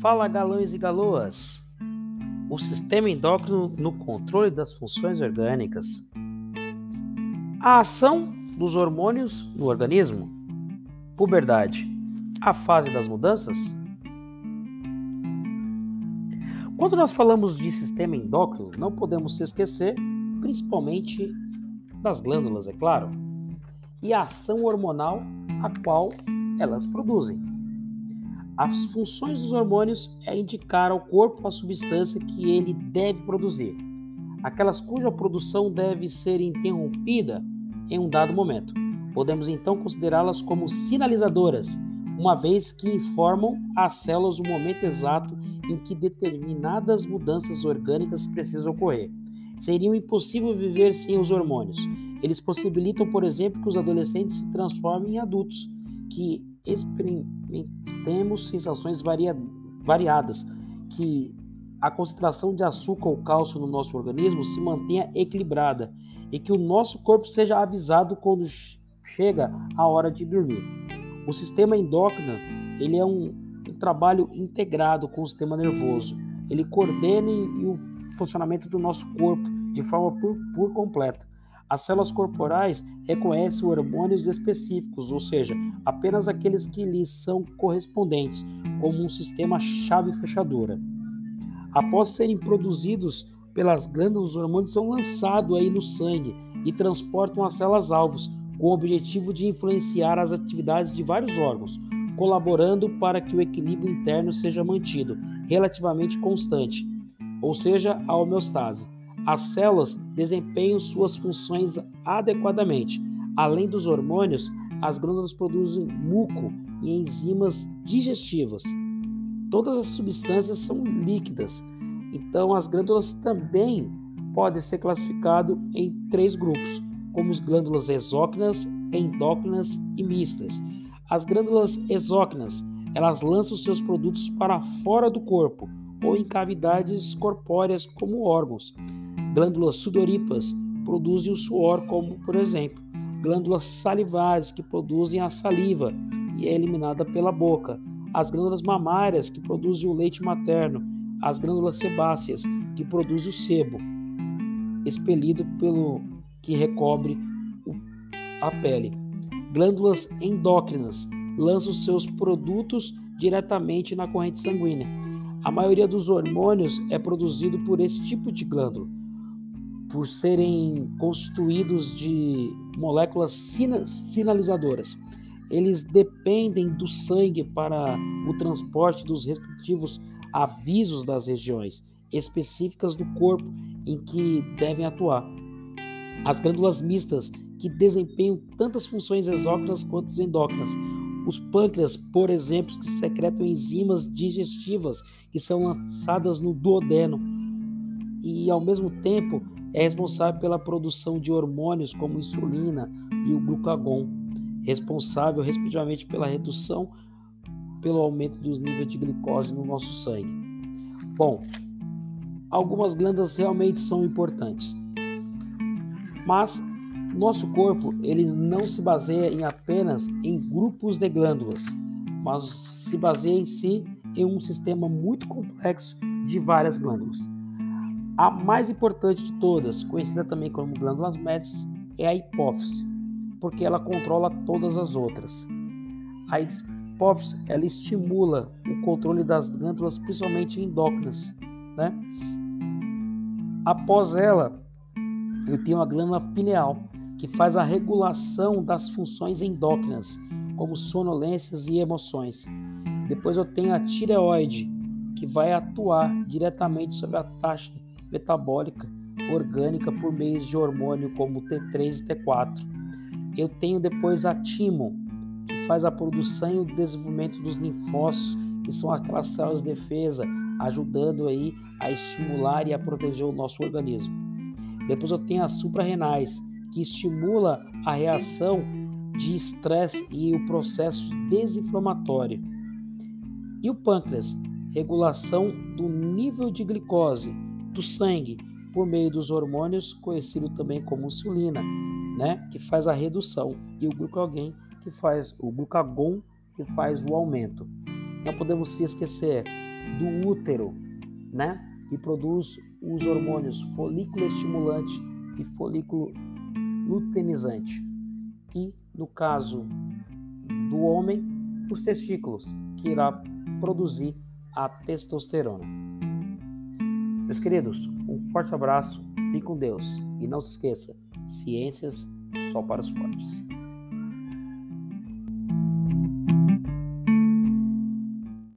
Fala galões e galoas! O sistema endócrino no controle das funções orgânicas. A ação dos hormônios no organismo. Puberdade. A fase das mudanças. Quando nós falamos de sistema endócrino, não podemos se esquecer, principalmente das glândulas, é claro, e a ação hormonal a qual elas produzem. As funções dos hormônios é indicar ao corpo a substância que ele deve produzir, aquelas cuja produção deve ser interrompida em um dado momento. Podemos então considerá-las como sinalizadoras, uma vez que informam às células o momento exato em que determinadas mudanças orgânicas precisam ocorrer. Seria impossível viver sem os hormônios. Eles possibilitam, por exemplo, que os adolescentes se transformem em adultos, que experimentemos sensações varia variadas, que a concentração de açúcar ou cálcio no nosso organismo se mantenha equilibrada e que o nosso corpo seja avisado quando chega a hora de dormir. O sistema endócrino ele é um, um trabalho integrado com o sistema nervoso. Ele coordena o funcionamento do nosso corpo de forma por, por completa. As células corporais reconhecem hormônios específicos, ou seja, apenas aqueles que lhes são correspondentes, como um sistema chave-fechadora. Após serem produzidos pelas glândulas, os hormônios são lançados aí no sangue e transportam as células alvos, com o objetivo de influenciar as atividades de vários órgãos, colaborando para que o equilíbrio interno seja mantido relativamente constante, ou seja, a homeostase. As células desempenham suas funções adequadamente. Além dos hormônios, as glândulas produzem muco e enzimas digestivas. Todas as substâncias são líquidas, então as glândulas também podem ser classificadas em três grupos, como as glândulas exócrinas, endócrinas e mistas. As glândulas exócrinas, elas lançam seus produtos para fora do corpo ou em cavidades corpóreas como órgãos. Glândulas sudoríparas produzem o suor, como por exemplo, glândulas salivares que produzem a saliva e é eliminada pela boca, as glândulas mamárias que produzem o leite materno, as glândulas sebáceas que produzem o sebo, expelido pelo que recobre a pele. Glândulas endócrinas lançam seus produtos diretamente na corrente sanguínea. A maioria dos hormônios é produzido por esse tipo de glândula por serem constituídos de moléculas sinalizadoras. Eles dependem do sangue para o transporte dos respectivos avisos das regiões específicas do corpo em que devem atuar. As glândulas mistas, que desempenham tantas funções exócrinas quanto endócrinas. Os pâncreas, por exemplo, que secretam enzimas digestivas que são lançadas no duodeno e, ao mesmo tempo, é responsável pela produção de hormônios como insulina e o glucagon, responsável respectivamente pela redução pelo aumento dos níveis de glicose no nosso sangue. Bom, algumas glândulas realmente são importantes, mas nosso corpo ele não se baseia em apenas em grupos de glândulas, mas se baseia em si em um sistema muito complexo de várias glândulas. A mais importante de todas, conhecida também como glândulas médias, é a hipófise, porque ela controla todas as outras. A hipófise ela estimula o controle das glândulas, principalmente endócrinas. Né? Após ela, eu tenho a glândula pineal, que faz a regulação das funções endócrinas, como sonolências e emoções. Depois eu tenho a tireoide, que vai atuar diretamente sobre a taxa metabólica orgânica por meio de hormônio como T3 e T4. Eu tenho depois a timo, que faz a produção e o desenvolvimento dos linfócitos, que são aquelas células de defesa, ajudando aí a estimular e a proteger o nosso organismo. Depois eu tenho as suprarrenais, que estimula a reação de estresse e o processo desinflamatório. E o pâncreas, regulação do nível de glicose, do sangue por meio dos hormônios conhecido também como insulina, né, que faz a redução, e o glucagon que faz o glucagon que faz o aumento. Não podemos se esquecer do útero, né? Que produz os hormônios folículo estimulante e folículo luteinizante. E no caso do homem, os testículos, que irá produzir a testosterona. Meus queridos, um forte abraço, fique com Deus e não se esqueça, ciências só para os fortes.